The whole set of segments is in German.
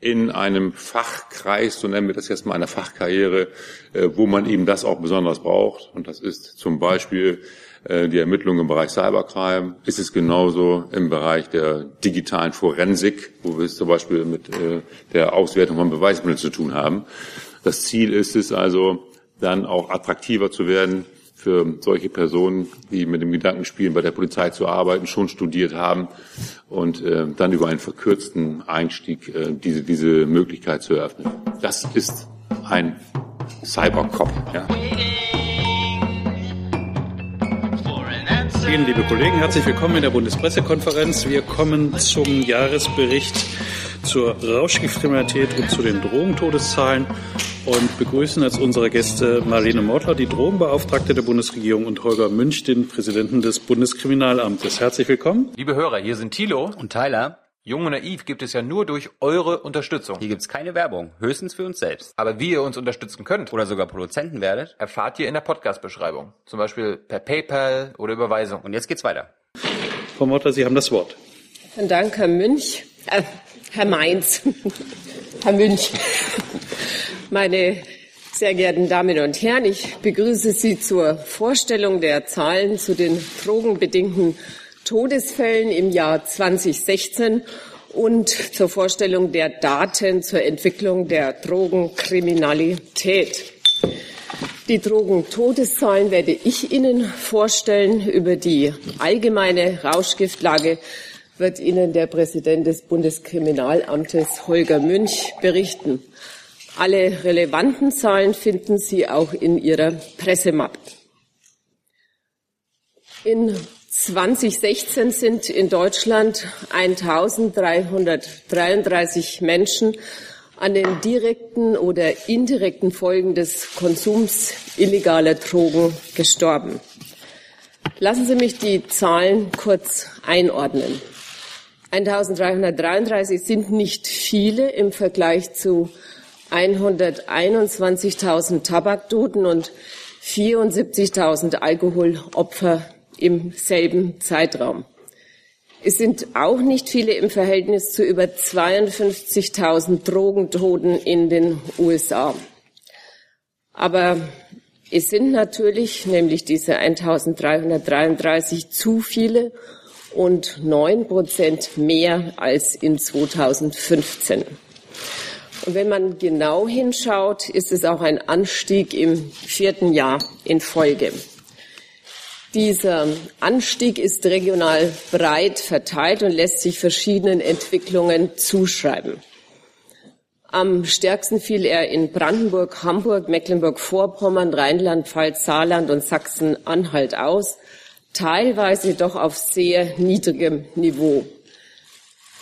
in einem Fachkreis, so nennen wir das jetzt mal einer Fachkarriere, äh, wo man eben das auch besonders braucht. Und das ist zum Beispiel äh, die Ermittlung im Bereich Cybercrime. Ist es genauso im Bereich der digitalen Forensik, wo wir es zum Beispiel mit äh, der Auswertung von Beweismitteln zu tun haben. Das Ziel ist es also, dann auch attraktiver zu werden für solche Personen, die mit dem Gedanken spielen, bei der Polizei zu arbeiten, schon studiert haben und äh, dann über einen verkürzten Einstieg äh, diese, diese Möglichkeit zu eröffnen. Das ist ein Cybercop. Ja. Ihnen, liebe Kollegen, herzlich willkommen in der Bundespressekonferenz. Wir kommen zum Jahresbericht zur Rauschgiftkriminalität und zu den Drogentodeszahlen und begrüßen als unsere Gäste Marlene Mortler, die Drogenbeauftragte der Bundesregierung, und Holger Münch, den Präsidenten des Bundeskriminalamtes. Herzlich willkommen. Liebe Hörer, hier sind Thilo und Tyler. Jung und Naiv gibt es ja nur durch eure Unterstützung. Hier gibt es keine Werbung, höchstens für uns selbst. Aber wie ihr uns unterstützen könnt oder sogar Produzenten werdet, erfahrt ihr in der Podcast-Beschreibung. Zum Beispiel per PayPal oder Überweisung. Und jetzt geht's weiter. Frau Mortler, Sie haben das Wort. Vielen Dank, Herr Münch. Äh, Herr Mainz. Herr Münch. Meine sehr geehrten Damen und Herren, ich begrüße Sie zur Vorstellung der Zahlen zu den drogenbedingten Todesfällen im Jahr 2016 und zur Vorstellung der Daten zur Entwicklung der Drogenkriminalität. Die Drogentodeszahlen werde ich Ihnen vorstellen. Über die allgemeine Rauschgiftlage wird Ihnen der Präsident des Bundeskriminalamtes Holger Münch berichten. Alle relevanten Zahlen finden Sie auch in Ihrer Pressemappe. In 2016 sind in Deutschland 1333 Menschen an den direkten oder indirekten Folgen des Konsums illegaler Drogen gestorben. Lassen Sie mich die Zahlen kurz einordnen. 1333 sind nicht viele im Vergleich zu 121.000 Tabaktoten und 74.000 Alkoholopfer im selben Zeitraum. Es sind auch nicht viele im Verhältnis zu über 52.000 Drogentoten in den USA. Aber es sind natürlich, nämlich diese 1333, zu viele und neun Prozent mehr als in 2015. Und wenn man genau hinschaut, ist es auch ein Anstieg im vierten Jahr in Folge. Dieser Anstieg ist regional breit verteilt und lässt sich verschiedenen Entwicklungen zuschreiben. Am stärksten fiel er in Brandenburg, Hamburg, Mecklenburg-Vorpommern, Rheinland-Pfalz, Saarland und Sachsen-Anhalt aus, teilweise doch auf sehr niedrigem Niveau.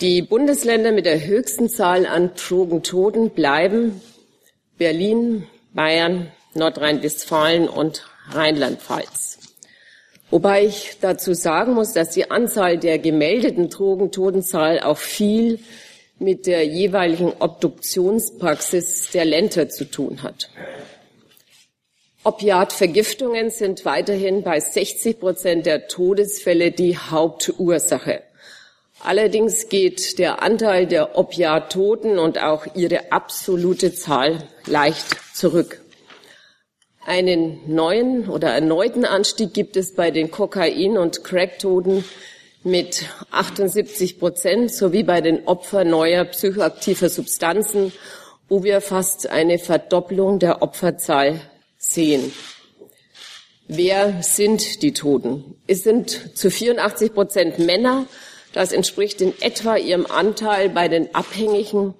Die Bundesländer mit der höchsten Zahl an Drogentoten bleiben Berlin, Bayern, Nordrhein-Westfalen und Rheinland-Pfalz. Wobei ich dazu sagen muss, dass die Anzahl der gemeldeten Drogentotenzahl auch viel mit der jeweiligen Obduktionspraxis der Länder zu tun hat. Opiatvergiftungen sind weiterhin bei 60 Prozent der Todesfälle die Hauptursache. Allerdings geht der Anteil der Opiattoten und auch ihre absolute Zahl leicht zurück. Einen neuen oder erneuten Anstieg gibt es bei den Kokain- und Cracktoten mit 78 Prozent sowie bei den Opfern neuer psychoaktiver Substanzen, wo wir fast eine Verdopplung der Opferzahl sehen. Wer sind die Toten? Es sind zu 84 Prozent Männer, das entspricht in etwa ihrem Anteil bei den Abhängigen.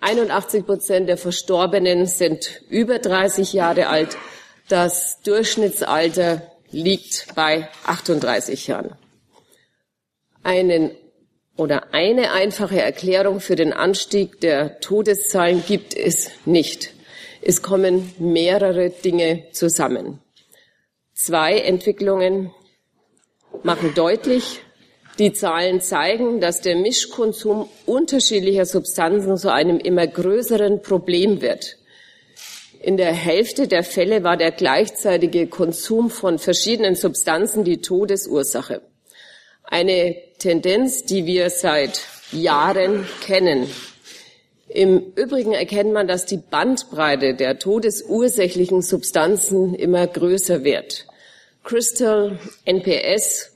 81 Prozent der Verstorbenen sind über 30 Jahre alt. Das Durchschnittsalter liegt bei 38 Jahren. Einen oder eine einfache Erklärung für den Anstieg der Todeszahlen gibt es nicht. Es kommen mehrere Dinge zusammen. Zwei Entwicklungen machen deutlich, die Zahlen zeigen, dass der Mischkonsum unterschiedlicher Substanzen zu einem immer größeren Problem wird. In der Hälfte der Fälle war der gleichzeitige Konsum von verschiedenen Substanzen die Todesursache. Eine Tendenz, die wir seit Jahren kennen. Im Übrigen erkennt man, dass die Bandbreite der todesursächlichen Substanzen immer größer wird. Crystal, NPS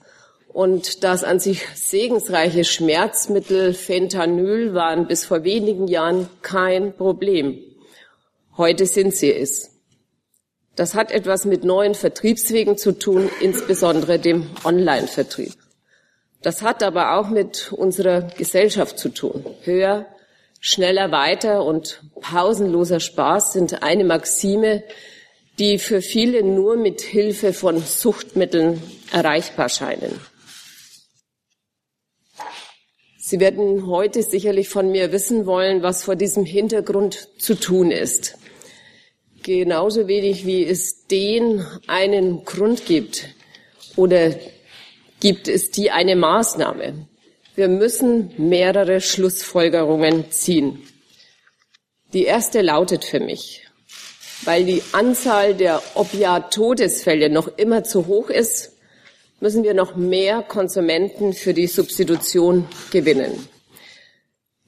und das an sich segensreiche Schmerzmittel Fentanyl waren bis vor wenigen Jahren kein Problem. Heute sind sie es. Das hat etwas mit neuen Vertriebswegen zu tun, insbesondere dem Online-Vertrieb. Das hat aber auch mit unserer Gesellschaft zu tun. Höher, schneller weiter und pausenloser Spaß sind eine Maxime, die für viele nur mit Hilfe von Suchtmitteln erreichbar scheinen. Sie werden heute sicherlich von mir wissen wollen, was vor diesem Hintergrund zu tun ist. Genauso wenig wie es den einen Grund gibt oder gibt es die eine Maßnahme. Wir müssen mehrere Schlussfolgerungen ziehen. Die erste lautet für mich, weil die Anzahl der Opiat-Todesfälle noch immer zu hoch ist, müssen wir noch mehr Konsumenten für die Substitution gewinnen.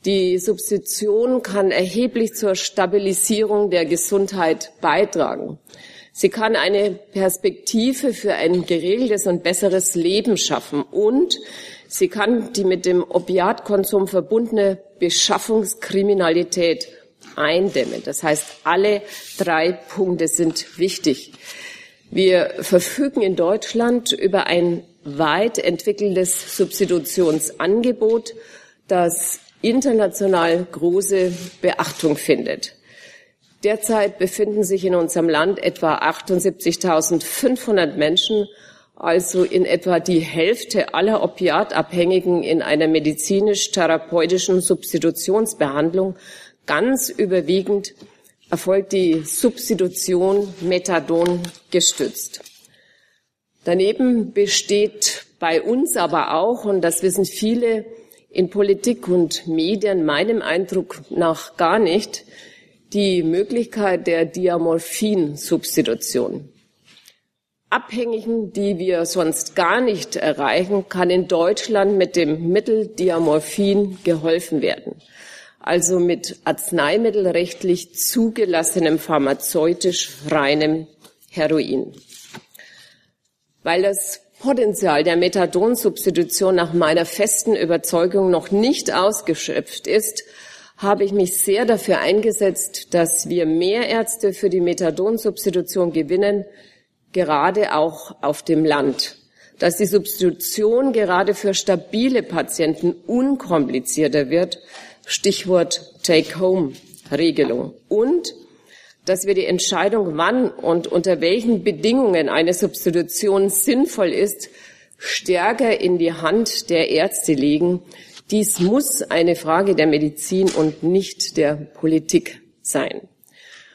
Die Substitution kann erheblich zur Stabilisierung der Gesundheit beitragen. Sie kann eine Perspektive für ein geregeltes und besseres Leben schaffen und sie kann die mit dem Opiatkonsum verbundene Beschaffungskriminalität eindämmen. Das heißt, alle drei Punkte sind wichtig. Wir verfügen in Deutschland über ein weit entwickeltes Substitutionsangebot, das international große Beachtung findet. Derzeit befinden sich in unserem Land etwa 78.500 Menschen, also in etwa die Hälfte aller Opiatabhängigen in einer medizinisch-therapeutischen Substitutionsbehandlung. Ganz überwiegend erfolgt die Substitution Methadon gestützt. Daneben besteht bei uns aber auch, und das wissen viele in Politik und Medien meinem Eindruck nach gar nicht, die Möglichkeit der Diamorphin-Substitution. Abhängigen, die wir sonst gar nicht erreichen, kann in Deutschland mit dem Mittel Diamorphin geholfen werden. Also mit arzneimittelrechtlich zugelassenem pharmazeutisch reinem Heroin. Weil das Potenzial der Methadonsubstitution nach meiner festen Überzeugung noch nicht ausgeschöpft ist, habe ich mich sehr dafür eingesetzt, dass wir mehr Ärzte für die Methadonsubstitution gewinnen, gerade auch auf dem Land. Dass die Substitution gerade für stabile Patienten unkomplizierter wird, Stichwort Take-Home-Regelung. Und dass wir die Entscheidung, wann und unter welchen Bedingungen eine Substitution sinnvoll ist, stärker in die Hand der Ärzte legen, dies muss eine Frage der Medizin und nicht der Politik sein.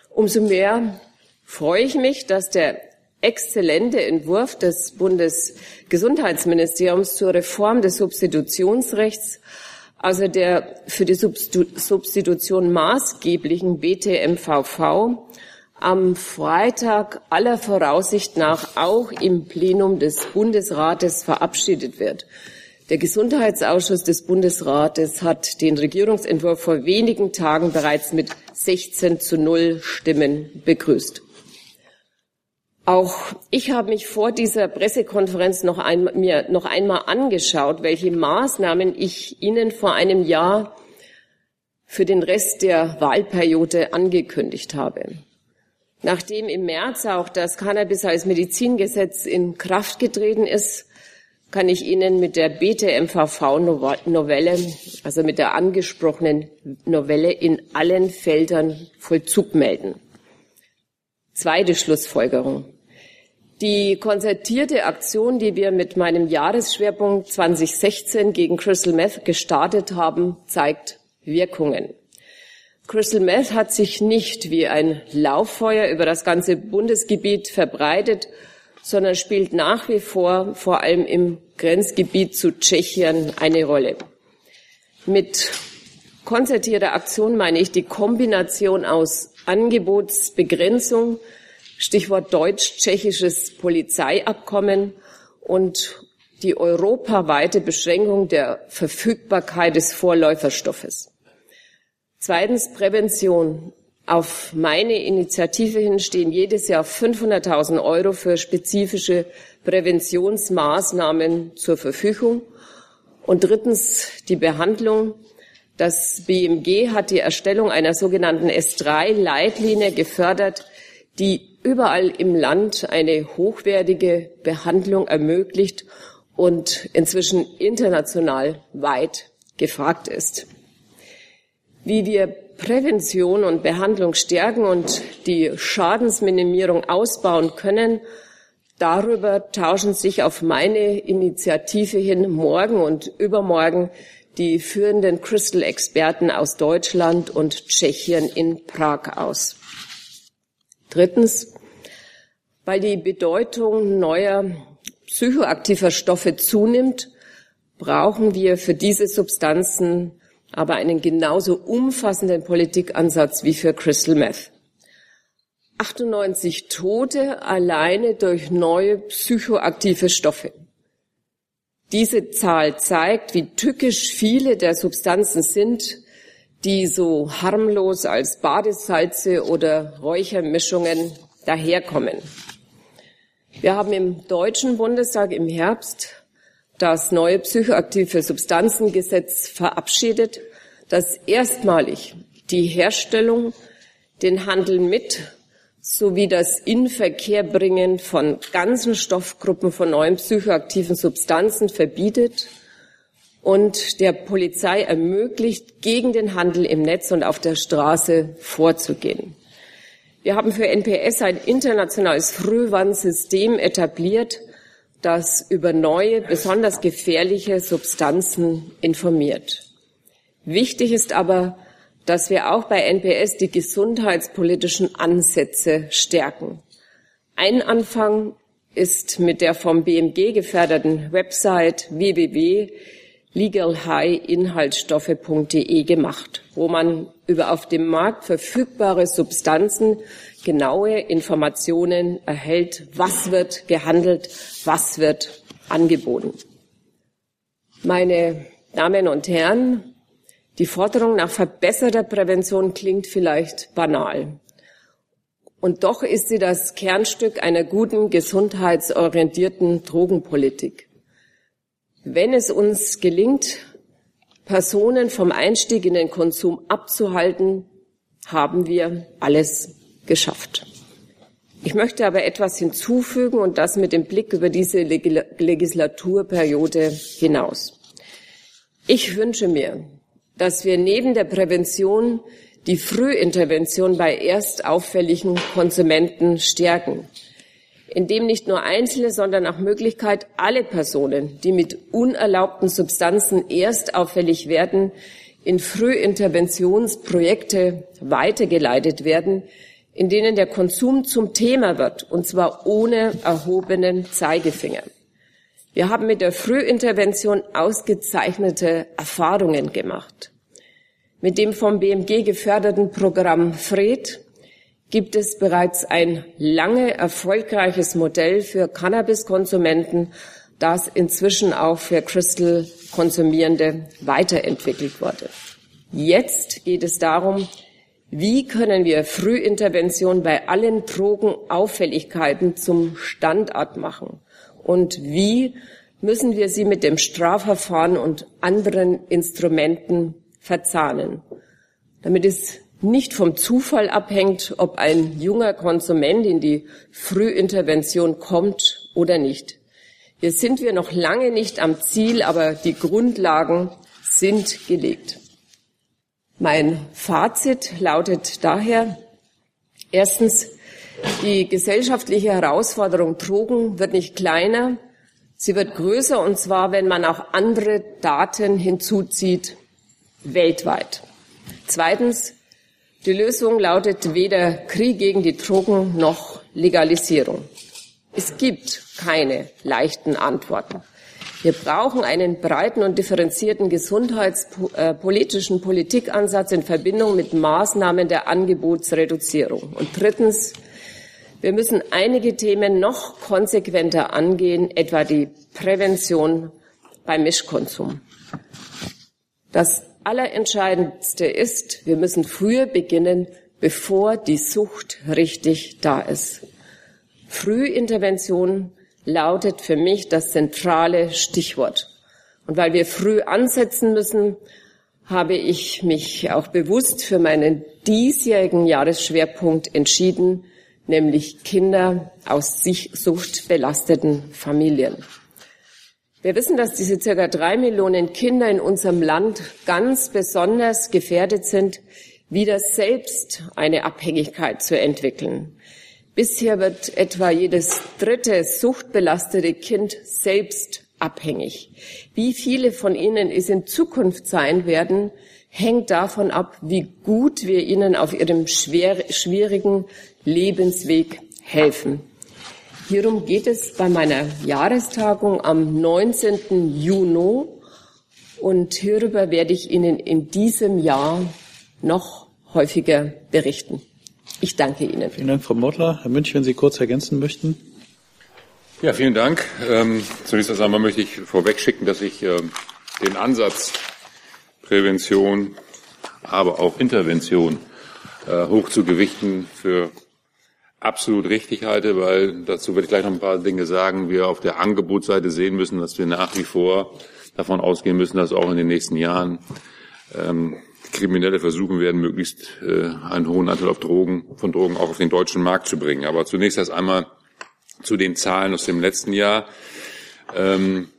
Umso mehr freue ich mich, dass der exzellente Entwurf des Bundesgesundheitsministeriums zur Reform des Substitutionsrechts, also der für die Substitution maßgeblichen BTMVV, am Freitag aller Voraussicht nach auch im Plenum des Bundesrates verabschiedet wird. Der Gesundheitsausschuss des Bundesrates hat den Regierungsentwurf vor wenigen Tagen bereits mit 16 zu 0 Stimmen begrüßt. Auch ich habe mich vor dieser Pressekonferenz noch ein, mir noch einmal angeschaut, welche Maßnahmen ich Ihnen vor einem Jahr für den Rest der Wahlperiode angekündigt habe. Nachdem im März auch das Cannabis als Medizingesetz in Kraft getreten ist, kann ich Ihnen mit der BTMVV-Novelle, also mit der angesprochenen Novelle, in allen Feldern Vollzug melden. Zweite Schlussfolgerung. Die konzertierte Aktion, die wir mit meinem Jahresschwerpunkt 2016 gegen Crystal Meth gestartet haben, zeigt Wirkungen. Crystal Meth hat sich nicht wie ein Lauffeuer über das ganze Bundesgebiet verbreitet, sondern spielt nach wie vor vor allem im Grenzgebiet zu Tschechien eine Rolle. Mit konzertierter Aktion meine ich die Kombination aus Angebotsbegrenzung, Stichwort deutsch-tschechisches Polizeiabkommen und die europaweite Beschränkung der Verfügbarkeit des Vorläuferstoffes. Zweitens Prävention. Auf meine Initiative hin stehen jedes Jahr 500.000 Euro für spezifische Präventionsmaßnahmen zur Verfügung. Und drittens die Behandlung. Das BMG hat die Erstellung einer sogenannten S3-Leitlinie gefördert, die überall im Land eine hochwertige Behandlung ermöglicht und inzwischen international weit gefragt ist. Wie wir Prävention und Behandlung stärken und die Schadensminimierung ausbauen können, darüber tauschen sich auf meine Initiative hin morgen und übermorgen die führenden Crystal-Experten aus Deutschland und Tschechien in Prag aus. Drittens, weil die Bedeutung neuer psychoaktiver Stoffe zunimmt, brauchen wir für diese Substanzen aber einen genauso umfassenden Politikansatz wie für Crystal Meth. 98 Tote alleine durch neue psychoaktive Stoffe. Diese Zahl zeigt, wie tückisch viele der Substanzen sind, die so harmlos als Badesalze oder Räuchermischungen daherkommen. Wir haben im Deutschen Bundestag im Herbst das neue psychoaktive Substanzengesetz verabschiedet, das erstmalig die Herstellung, den Handel mit sowie das Inverkehrbringen von ganzen Stoffgruppen von neuen psychoaktiven Substanzen verbietet und der Polizei ermöglicht, gegen den Handel im Netz und auf der Straße vorzugehen. Wir haben für NPS ein internationales Frühwarnsystem etabliert, das über neue, besonders gefährliche Substanzen informiert. Wichtig ist aber, dass wir auch bei NPS die gesundheitspolitischen Ansätze stärken. Ein Anfang ist mit der vom BMG geförderten Website www.legalhighinhaltsstoffe.de gemacht, wo man über auf dem Markt verfügbare Substanzen genaue Informationen erhält, was wird gehandelt, was wird angeboten. Meine Damen und Herren, die Forderung nach verbesserter Prävention klingt vielleicht banal. Und doch ist sie das Kernstück einer guten, gesundheitsorientierten Drogenpolitik. Wenn es uns gelingt, Personen vom Einstieg in den Konsum abzuhalten, haben wir alles geschafft. Ich möchte aber etwas hinzufügen und das mit dem Blick über diese Legislaturperiode hinaus. Ich wünsche mir, dass wir neben der Prävention die Frühintervention bei erst auffälligen Konsumenten stärken, indem nicht nur Einzelne, sondern nach Möglichkeit alle Personen, die mit unerlaubten Substanzen erst auffällig werden, in Frühinterventionsprojekte weitergeleitet werden, in denen der Konsum zum Thema wird, und zwar ohne erhobenen Zeigefinger. Wir haben mit der Frühintervention ausgezeichnete Erfahrungen gemacht. Mit dem vom BMG geförderten Programm FRED gibt es bereits ein lange erfolgreiches Modell für Cannabiskonsumenten, das inzwischen auch für Crystal-Konsumierende weiterentwickelt wurde. Jetzt geht es darum, wie können wir Frühintervention bei allen Drogenauffälligkeiten zum Standard machen? Und wie müssen wir sie mit dem Strafverfahren und anderen Instrumenten verzahnen? Damit es nicht vom Zufall abhängt, ob ein junger Konsument in die Frühintervention kommt oder nicht. Hier sind wir noch lange nicht am Ziel, aber die Grundlagen sind gelegt. Mein Fazit lautet daher, erstens, die gesellschaftliche Herausforderung Drogen wird nicht kleiner, sie wird größer, und zwar, wenn man auch andere Daten hinzuzieht, weltweit. Zweitens, die Lösung lautet weder Krieg gegen die Drogen noch Legalisierung. Es gibt keine leichten Antworten. Wir brauchen einen breiten und differenzierten gesundheitspolitischen Politikansatz in Verbindung mit Maßnahmen der Angebotsreduzierung. Und drittens, wir müssen einige Themen noch konsequenter angehen, etwa die Prävention beim Mischkonsum. Das Allerentscheidendste ist, wir müssen früher beginnen, bevor die Sucht richtig da ist. Frühintervention lautet für mich das zentrale Stichwort. Und weil wir früh ansetzen müssen, habe ich mich auch bewusst für meinen diesjährigen Jahresschwerpunkt entschieden, nämlich Kinder aus suchtbelasteten Familien. Wir wissen, dass diese circa drei Millionen Kinder in unserem Land ganz besonders gefährdet sind, wieder selbst eine Abhängigkeit zu entwickeln. Bisher wird etwa jedes dritte suchtbelastete Kind selbst abhängig. Wie viele von ihnen es in Zukunft sein werden, hängt davon ab, wie gut wir ihnen auf ihrem schwierigen Lebensweg helfen. Hierum geht es bei meiner Jahrestagung am 19. Juni und hierüber werde ich Ihnen in diesem Jahr noch häufiger berichten. Ich danke Ihnen. Vielen Dank, Frau Mottler. Herr Münch, wenn Sie kurz ergänzen möchten. Ja, vielen Dank. Ähm, zunächst einmal möchte ich vorweg schicken, dass ich ähm, den Ansatz Prävention, aber auch Intervention äh, hoch zu gewichten für absolut richtig halte, weil dazu werde ich gleich noch ein paar Dinge sagen. Wir auf der Angebotsseite sehen müssen, dass wir nach wie vor davon ausgehen müssen, dass auch in den nächsten Jahren ähm, Kriminelle versuchen werden, möglichst äh, einen hohen Anteil auf Drogen, von Drogen auch auf den deutschen Markt zu bringen. Aber zunächst erst einmal zu den Zahlen aus dem letzten Jahr. Ähm,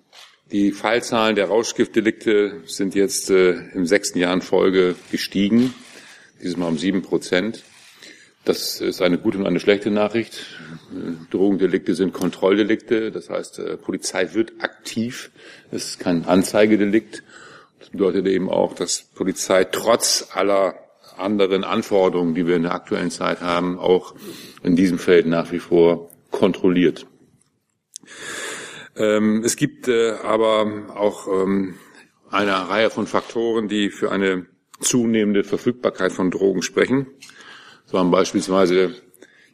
die Fallzahlen der Rauschgiftdelikte sind jetzt äh, im sechsten Jahr in Folge gestiegen, dieses Mal um sieben Prozent. Das ist eine gute und eine schlechte Nachricht. Drogendelikte sind Kontrolldelikte, das heißt, äh, Polizei wird aktiv. Es ist kein Anzeigedelikt. Das bedeutet eben auch, dass Polizei trotz aller anderen Anforderungen, die wir in der aktuellen Zeit haben, auch in diesem Feld nach wie vor kontrolliert. Ähm, es gibt äh, aber auch ähm, eine Reihe von Faktoren, die für eine zunehmende Verfügbarkeit von Drogen sprechen. So haben beispielsweise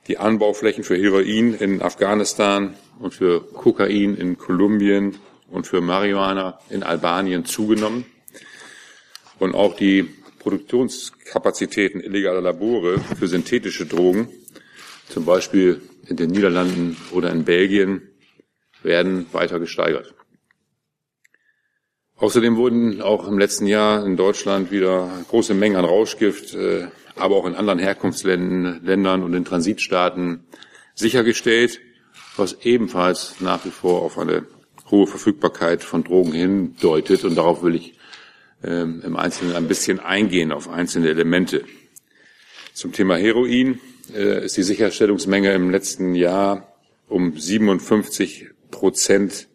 die Anbauflächen für Heroin in Afghanistan und für Kokain in Kolumbien und für Marihuana in Albanien zugenommen und auch die Produktionskapazitäten illegaler Labore für synthetische Drogen, zum Beispiel in den Niederlanden oder in Belgien, werden weiter gesteigert. Außerdem wurden auch im letzten Jahr in Deutschland wieder große Mengen an Rauschgift, äh, aber auch in anderen Herkunftsländern und in Transitstaaten sichergestellt, was ebenfalls nach wie vor auf eine hohe Verfügbarkeit von Drogen hindeutet. Und darauf will ich ähm, im Einzelnen ein bisschen eingehen auf einzelne Elemente. Zum Thema Heroin äh, ist die Sicherstellungsmenge im letzten Jahr um 57 Prozent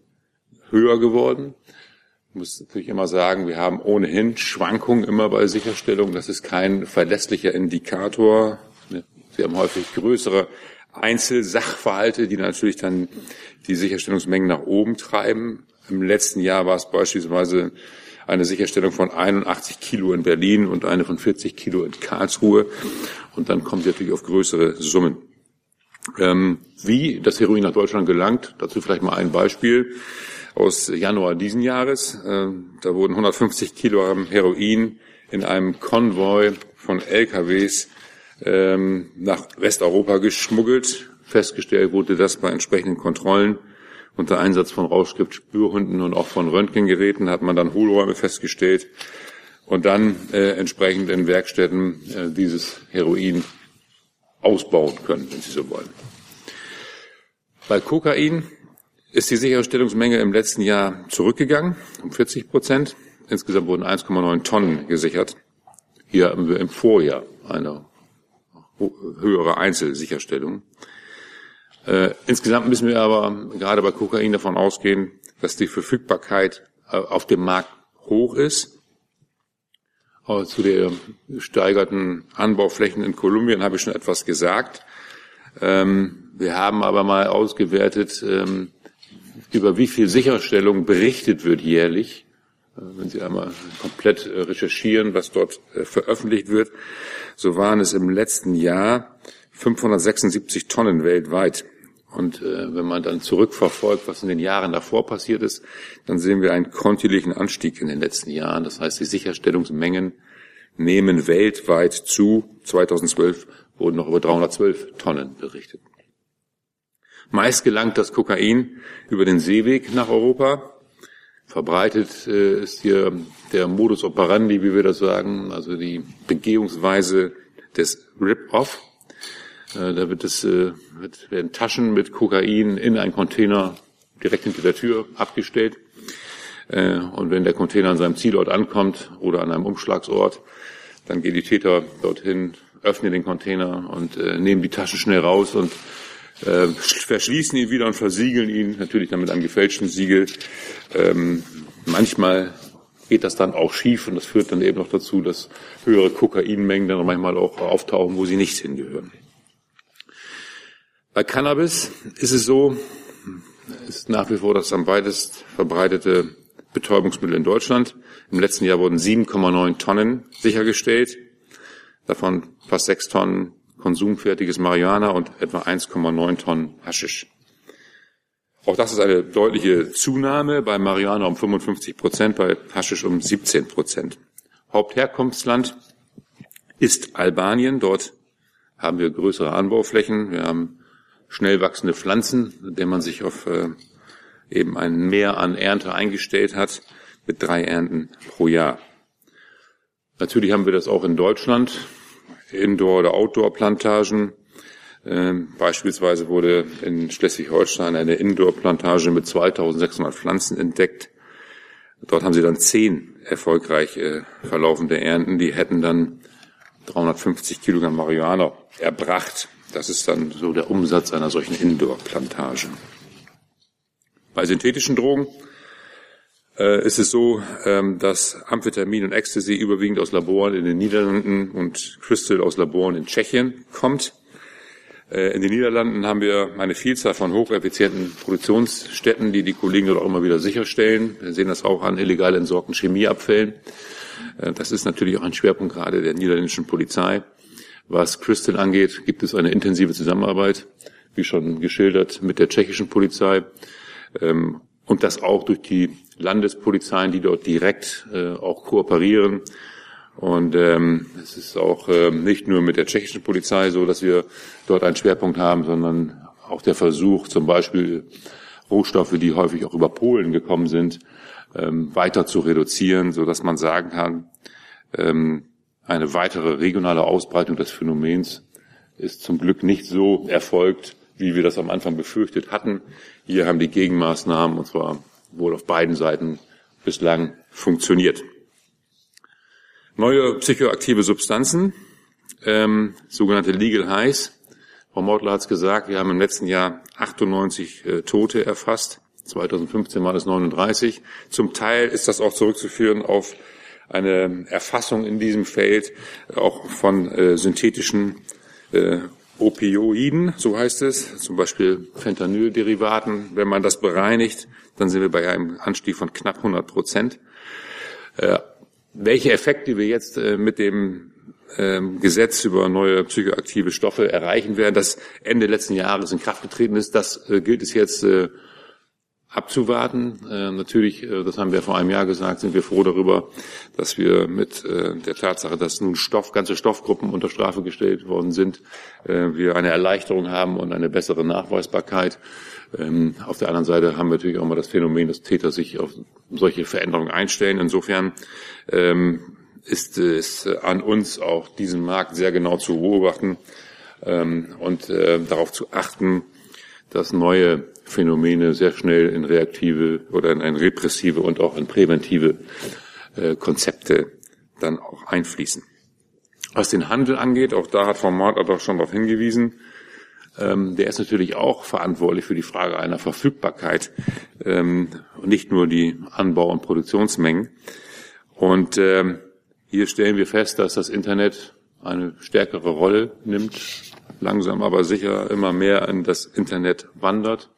höher geworden. Ich muss natürlich immer sagen, wir haben ohnehin Schwankungen immer bei Sicherstellung. Das ist kein verlässlicher Indikator. Wir haben häufig größere Einzelsachverhalte, die natürlich dann die Sicherstellungsmengen nach oben treiben. Im letzten Jahr war es beispielsweise eine Sicherstellung von 81 Kilo in Berlin und eine von 40 Kilo in Karlsruhe. Und dann kommt sie natürlich auf größere Summen. Ähm, wie das Heroin nach Deutschland gelangt, dazu vielleicht mal ein Beispiel aus Januar diesen Jahres. Ähm, da wurden 150 Kilogramm Heroin in einem Konvoi von LKWs ähm, nach Westeuropa geschmuggelt. Festgestellt wurde das bei entsprechenden Kontrollen unter Einsatz von Rauschgiftspürhunden und auch von Röntgengeräten hat man dann Hohlräume festgestellt und dann äh, entsprechend in Werkstätten äh, dieses Heroin ausbauen können, wenn Sie so wollen. Bei Kokain ist die Sicherstellungsmenge im letzten Jahr zurückgegangen um 40 Prozent. Insgesamt wurden 1,9 Tonnen gesichert. Hier haben wir im Vorjahr eine höhere Einzelsicherstellung. Äh, insgesamt müssen wir aber gerade bei Kokain davon ausgehen, dass die Verfügbarkeit äh, auf dem Markt hoch ist. Aber zu der gesteigerten Anbauflächen in Kolumbien habe ich schon etwas gesagt. Ähm, wir haben aber mal ausgewertet, ähm, über wie viel Sicherstellung berichtet wird jährlich. Äh, wenn Sie einmal komplett äh, recherchieren, was dort äh, veröffentlicht wird, so waren es im letzten Jahr 576 Tonnen weltweit. Und äh, wenn man dann zurückverfolgt, was in den Jahren davor passiert ist, dann sehen wir einen kontinuierlichen Anstieg in den letzten Jahren. Das heißt, die Sicherstellungsmengen nehmen weltweit zu. 2012 wurden noch über 312 Tonnen berichtet. Meist gelangt das Kokain über den Seeweg nach Europa. Verbreitet äh, ist hier der Modus operandi, wie wir das sagen, also die Begehungsweise des Rip-Off. Äh, da wird es, äh, wird, werden Taschen mit Kokain in einen Container direkt hinter der Tür abgestellt. Äh, und wenn der Container an seinem Zielort ankommt oder an einem Umschlagsort, dann gehen die Täter dorthin, öffnen den Container und nehmen die Taschen schnell raus und verschließen ihn wieder und versiegeln ihn, natürlich dann mit einem gefälschten Siegel. Ähm, manchmal geht das dann auch schief und das führt dann eben noch dazu, dass höhere Kokainmengen dann manchmal auch auftauchen, wo sie nicht hingehören. Bei Cannabis ist es so, ist nach wie vor das am weitest verbreitete Betäubungsmittel in Deutschland. Im letzten Jahr wurden 7,9 Tonnen sichergestellt, davon fast 6 Tonnen konsumfertiges Marihuana und etwa 1,9 Tonnen Haschisch. Auch das ist eine deutliche Zunahme, bei Marihuana um 55 Prozent, bei Haschisch um 17 Prozent. Hauptherkunftsland ist Albanien. Dort haben wir größere Anbauflächen. Wir haben schnell wachsende Pflanzen, mit denen man sich auf äh, eben ein Mehr an Ernte eingestellt hat, mit drei Ernten pro Jahr. Natürlich haben wir das auch in Deutschland, Indoor- oder Outdoor-Plantagen. Ähm, beispielsweise wurde in Schleswig-Holstein eine Indoor-Plantage mit 2600 Pflanzen entdeckt. Dort haben sie dann zehn erfolgreich äh, verlaufende Ernten. Die hätten dann 350 Kilogramm Marihuana erbracht. Das ist dann so der Umsatz einer solchen Indoor-Plantage. Bei synthetischen Drogen ist es so, ähm, dass Amphetamin und Ecstasy überwiegend aus Laboren in den Niederlanden und Crystal aus Laboren in Tschechien kommt. Äh, in den Niederlanden haben wir eine Vielzahl von hocheffizienten Produktionsstätten, die die Kollegen dort auch immer wieder sicherstellen. Wir sehen das auch an illegal entsorgten Chemieabfällen. Äh, das ist natürlich auch ein Schwerpunkt gerade der niederländischen Polizei. Was Crystal angeht, gibt es eine intensive Zusammenarbeit, wie schon geschildert, mit der tschechischen Polizei ähm, und das auch durch die Landespolizeien, die dort direkt äh, auch kooperieren. Und ähm, es ist auch ähm, nicht nur mit der tschechischen Polizei so, dass wir dort einen Schwerpunkt haben, sondern auch der Versuch, zum Beispiel Rohstoffe, die häufig auch über Polen gekommen sind, ähm, weiter zu reduzieren, so dass man sagen kann, ähm, eine weitere regionale Ausbreitung des Phänomens ist zum Glück nicht so erfolgt, wie wir das am Anfang befürchtet hatten. Hier haben die Gegenmaßnahmen, und zwar wohl auf beiden Seiten, bislang funktioniert. Neue psychoaktive Substanzen, ähm, sogenannte Legal Highs. Frau Mortler hat es gesagt, wir haben im letzten Jahr 98 äh, Tote erfasst. 2015 waren es 39. Zum Teil ist das auch zurückzuführen auf eine Erfassung in diesem Feld auch von äh, synthetischen äh, Opioiden, so heißt es, zum Beispiel Fentanylderivaten. Wenn man das bereinigt, dann sind wir bei einem Anstieg von knapp 100 Prozent. Äh, welche Effekte wir jetzt äh, mit dem ähm, Gesetz über neue psychoaktive Stoffe erreichen werden, das Ende letzten Jahres in Kraft getreten ist, das äh, gilt es jetzt äh, abzuwarten. Äh, natürlich, äh, das haben wir vor einem Jahr gesagt, sind wir froh darüber, dass wir mit äh, der Tatsache, dass nun Stoff, ganze Stoffgruppen unter Strafe gestellt worden sind, wir eine Erleichterung haben und eine bessere Nachweisbarkeit. Ähm, auf der anderen Seite haben wir natürlich auch mal das Phänomen, dass Täter sich auf solche Veränderungen einstellen. Insofern ähm, ist es an uns auch diesen Markt sehr genau zu beobachten ähm, und darauf zu achten, dass neue Phänomene sehr schnell in reaktive oder in ein repressive und auch in präventive äh, Konzepte dann auch einfließen. Was den Handel angeht, auch da hat Frau Mord auch schon darauf hingewiesen, ähm, der ist natürlich auch verantwortlich für die Frage einer Verfügbarkeit ähm, und nicht nur die Anbau- und Produktionsmengen. Und ähm, hier stellen wir fest, dass das Internet eine stärkere Rolle nimmt, langsam aber sicher immer mehr in das Internet wandert.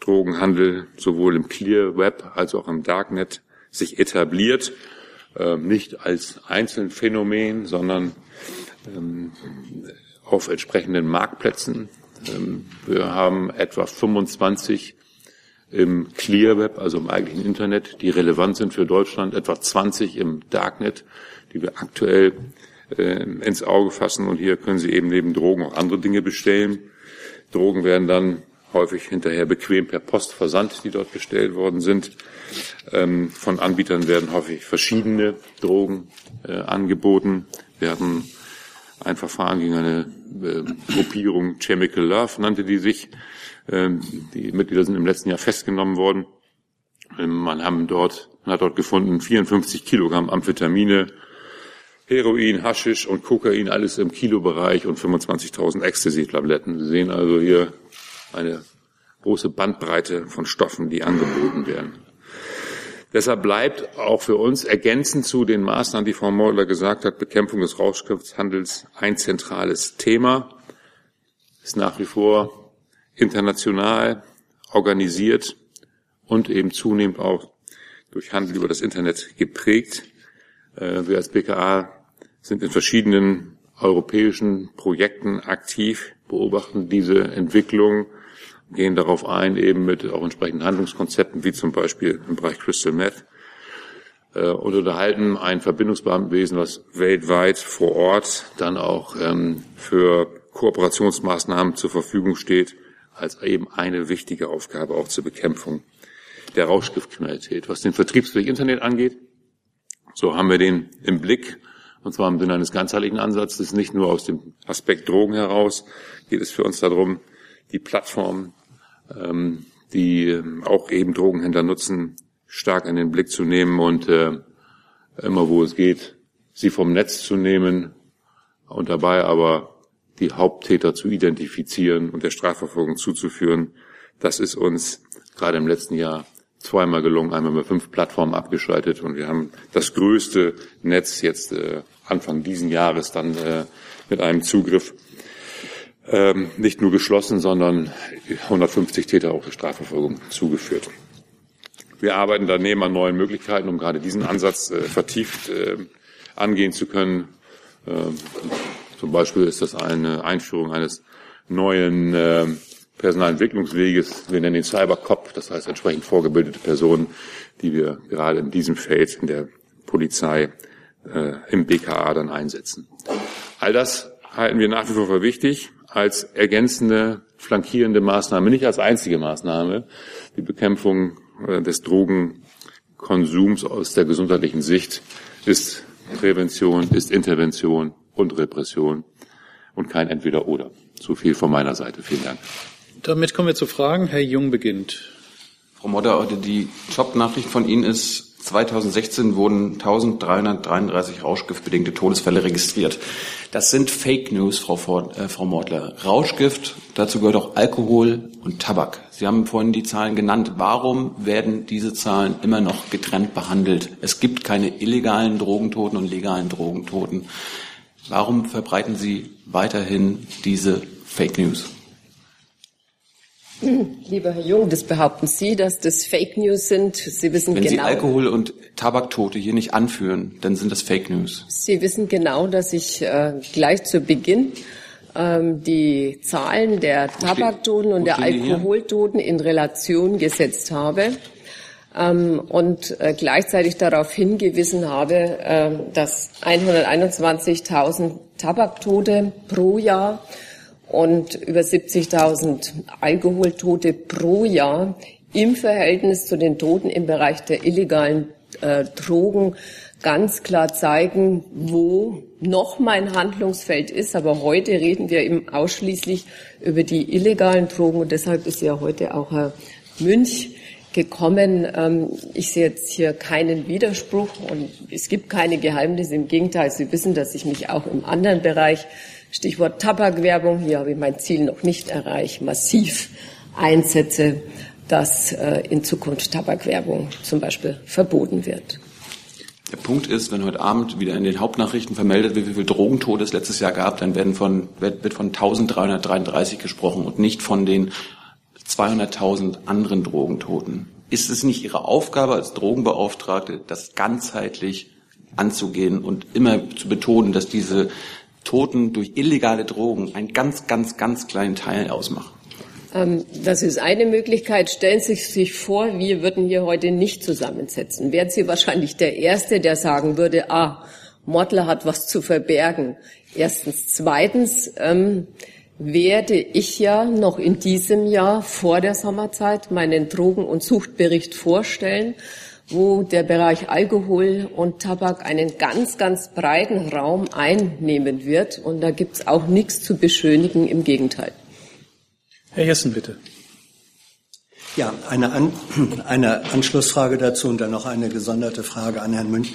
Drogenhandel sowohl im Clear Web als auch im Darknet sich etabliert, äh, nicht als Einzelfenomen, sondern ähm, auf entsprechenden Marktplätzen. Ähm, wir haben etwa 25 im Clear Web, also im eigentlichen Internet, die relevant sind für Deutschland, etwa 20 im Darknet, die wir aktuell äh, ins Auge fassen. Und hier können Sie eben neben Drogen auch andere Dinge bestellen. Drogen werden dann häufig hinterher bequem per Post versandt, die dort bestellt worden sind. Ähm, von Anbietern werden häufig verschiedene Drogen äh, angeboten. Wir hatten ein Verfahren gegen eine äh, Gruppierung Chemical Love, nannte die sich. Ähm, die Mitglieder sind im letzten Jahr festgenommen worden. Ähm, man, haben dort, man hat dort gefunden 54 Kilogramm Amphetamine, Heroin, Haschisch und Kokain, alles im Kilobereich und 25.000 Ecstasy-Tabletten. Sie sehen also hier eine große Bandbreite von Stoffen, die angeboten werden. Deshalb bleibt auch für uns ergänzend zu den Maßnahmen, die Frau Meudler gesagt hat, Bekämpfung des Rauschgifthandels ein zentrales Thema. Ist nach wie vor international organisiert und eben zunehmend auch durch Handel über das Internet geprägt. Äh, wir als BKA sind in verschiedenen europäischen Projekten aktiv, beobachten diese Entwicklung gehen darauf ein, eben mit auch entsprechenden Handlungskonzepten, wie zum Beispiel im Bereich Crystal Meth, äh, und unterhalten ein Verbindungsbeamtenwesen, was weltweit vor Ort dann auch ähm, für Kooperationsmaßnahmen zur Verfügung steht, als eben eine wichtige Aufgabe auch zur Bekämpfung der Rauschgiftkriminalität. Was den Vertriebsweg Internet angeht, so haben wir den im Blick, und zwar im Sinne eines ganzheitlichen Ansatzes, nicht nur aus dem Aspekt Drogen heraus, geht es für uns darum, die Plattformen, ähm, die auch eben Drogenhändler nutzen, stark in den Blick zu nehmen und äh, immer wo es geht, sie vom Netz zu nehmen und dabei aber die Haupttäter zu identifizieren und der Strafverfolgung zuzuführen. Das ist uns gerade im letzten Jahr zweimal gelungen, einmal mit fünf Plattformen abgeschaltet und wir haben das größte Netz jetzt äh, Anfang diesen Jahres dann äh, mit einem Zugriff ähm, nicht nur geschlossen, sondern 150 Täter auch der Strafverfolgung zugeführt. Wir arbeiten daneben an neuen Möglichkeiten, um gerade diesen Ansatz äh, vertieft äh, angehen zu können. Ähm, zum Beispiel ist das eine Einführung eines neuen äh, Personalentwicklungsweges. Wir nennen ihn Cybercop, das heißt entsprechend vorgebildete Personen, die wir gerade in diesem Feld in der Polizei äh, im BKA dann einsetzen. All das halten wir nach wie vor für wichtig als ergänzende, flankierende Maßnahme, nicht als einzige Maßnahme, die Bekämpfung äh, des Drogenkonsums aus der gesundheitlichen Sicht ist Prävention, ist Intervention und Repression und kein Entweder-Oder. So viel von meiner Seite. Vielen Dank. Damit kommen wir zu Fragen. Herr Jung beginnt. Frau Modder, die Jobnachricht von Ihnen ist, 2016 wurden 1333 rauschgiftbedingte Todesfälle registriert. Das sind Fake News, Frau, Ford, äh, Frau Mortler. Rauschgift, dazu gehört auch Alkohol und Tabak. Sie haben vorhin die Zahlen genannt. Warum werden diese Zahlen immer noch getrennt behandelt? Es gibt keine illegalen Drogentoten und legalen Drogentoten. Warum verbreiten Sie weiterhin diese Fake News? Lieber Herr Jung, das behaupten Sie, dass das Fake News sind. Sie wissen Wenn genau. Sie Alkohol- und Tabaktote hier nicht anführen, dann sind das Fake News. Sie wissen genau, dass ich äh, gleich zu Beginn ähm, die Zahlen der Tabaktoten und der Alkoholtoten in Relation gesetzt habe ähm, und äh, gleichzeitig darauf hingewiesen habe, äh, dass 121.000 Tabaktote pro Jahr und über 70.000 Alkoholtote pro Jahr im Verhältnis zu den Toten im Bereich der illegalen äh, Drogen ganz klar zeigen, wo noch mein Handlungsfeld ist. Aber heute reden wir eben ausschließlich über die illegalen Drogen und deshalb ist ja heute auch Herr Münch gekommen. Ähm, ich sehe jetzt hier keinen Widerspruch und es gibt keine Geheimnisse. Im Gegenteil, Sie wissen, dass ich mich auch im anderen Bereich Stichwort Tabakwerbung, hier habe ich mein Ziel noch nicht erreicht, massiv einsetze, dass äh, in Zukunft Tabakwerbung zum Beispiel verboten wird. Der Punkt ist, wenn heute Abend wieder in den Hauptnachrichten vermeldet wird, wie viel Drogentote es letztes Jahr gab, dann werden von, wird von 1333 gesprochen und nicht von den 200.000 anderen Drogentoten. Ist es nicht Ihre Aufgabe als Drogenbeauftragte, das ganzheitlich anzugehen und immer zu betonen, dass diese Toten durch illegale Drogen einen ganz, ganz, ganz kleinen Teil ausmachen? Ähm, das ist eine Möglichkeit. Stellen Sie sich vor, wir würden hier heute nicht zusammensetzen. Wären Sie wahrscheinlich der Erste, der sagen würde, ah, Mordler hat was zu verbergen. Erstens. Zweitens ähm, werde ich ja noch in diesem Jahr vor der Sommerzeit meinen Drogen- und Suchtbericht vorstellen wo der Bereich Alkohol und Tabak einen ganz, ganz breiten Raum einnehmen wird. Und da gibt es auch nichts zu beschönigen, im Gegenteil. Herr Jessen, bitte. Ja, eine, An eine Anschlussfrage dazu und dann noch eine gesonderte Frage an Herrn Münch.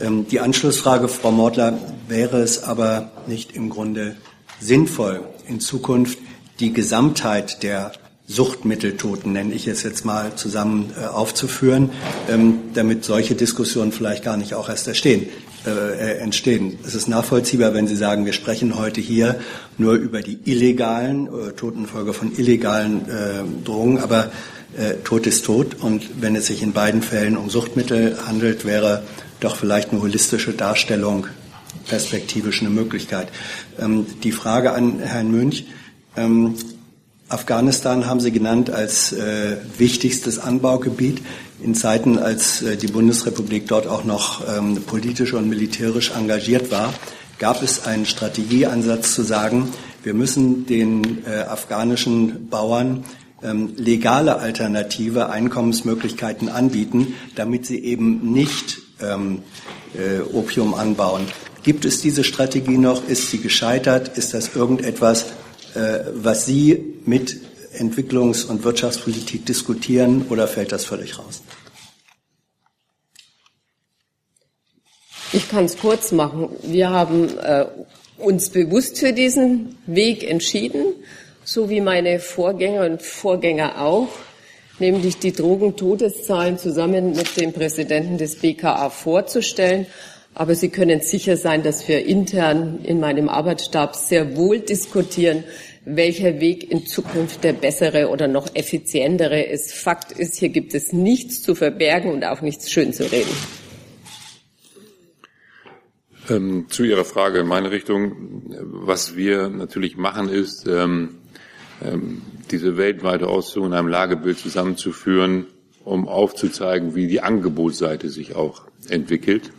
Ähm, die Anschlussfrage, Frau Mordler, wäre es aber nicht im Grunde sinnvoll, in Zukunft die Gesamtheit der Suchtmitteltoten, nenne ich es jetzt mal, zusammen äh, aufzuführen, ähm, damit solche Diskussionen vielleicht gar nicht auch erst erstehen, äh, äh, entstehen. Es ist nachvollziehbar, wenn Sie sagen, wir sprechen heute hier nur über die illegalen, äh, Totenfolge von illegalen äh, Drogen, aber äh, Tod ist tot und wenn es sich in beiden Fällen um Suchtmittel handelt, wäre doch vielleicht eine holistische Darstellung perspektivisch eine Möglichkeit. Ähm, die Frage an Herrn Münch. Ähm, Afghanistan haben Sie genannt als äh, wichtigstes Anbaugebiet in Zeiten, als äh, die Bundesrepublik dort auch noch ähm, politisch und militärisch engagiert war, gab es einen Strategieansatz zu sagen, wir müssen den äh, afghanischen Bauern ähm, legale alternative Einkommensmöglichkeiten anbieten, damit sie eben nicht ähm, äh, Opium anbauen. Gibt es diese Strategie noch? Ist sie gescheitert? Ist das irgendetwas, was Sie mit Entwicklungs- und Wirtschaftspolitik diskutieren oder fällt das völlig raus? Ich kann es kurz machen. Wir haben äh, uns bewusst für diesen Weg entschieden, so wie meine Vorgänger und Vorgänger auch, nämlich die Drogentodeszahlen zusammen mit dem Präsidenten des BKA vorzustellen. Aber Sie können sicher sein, dass wir intern in meinem Arbeitsstab sehr wohl diskutieren, welcher Weg in Zukunft der bessere oder noch effizientere ist. Fakt ist, hier gibt es nichts zu verbergen und auch nichts schön zu reden. Ähm, zu Ihrer Frage in meine Richtung. Was wir natürlich machen, ist, ähm, ähm, diese weltweite Ausführung in einem Lagebild zusammenzuführen, um aufzuzeigen, wie die Angebotsseite sich auch entwickelt.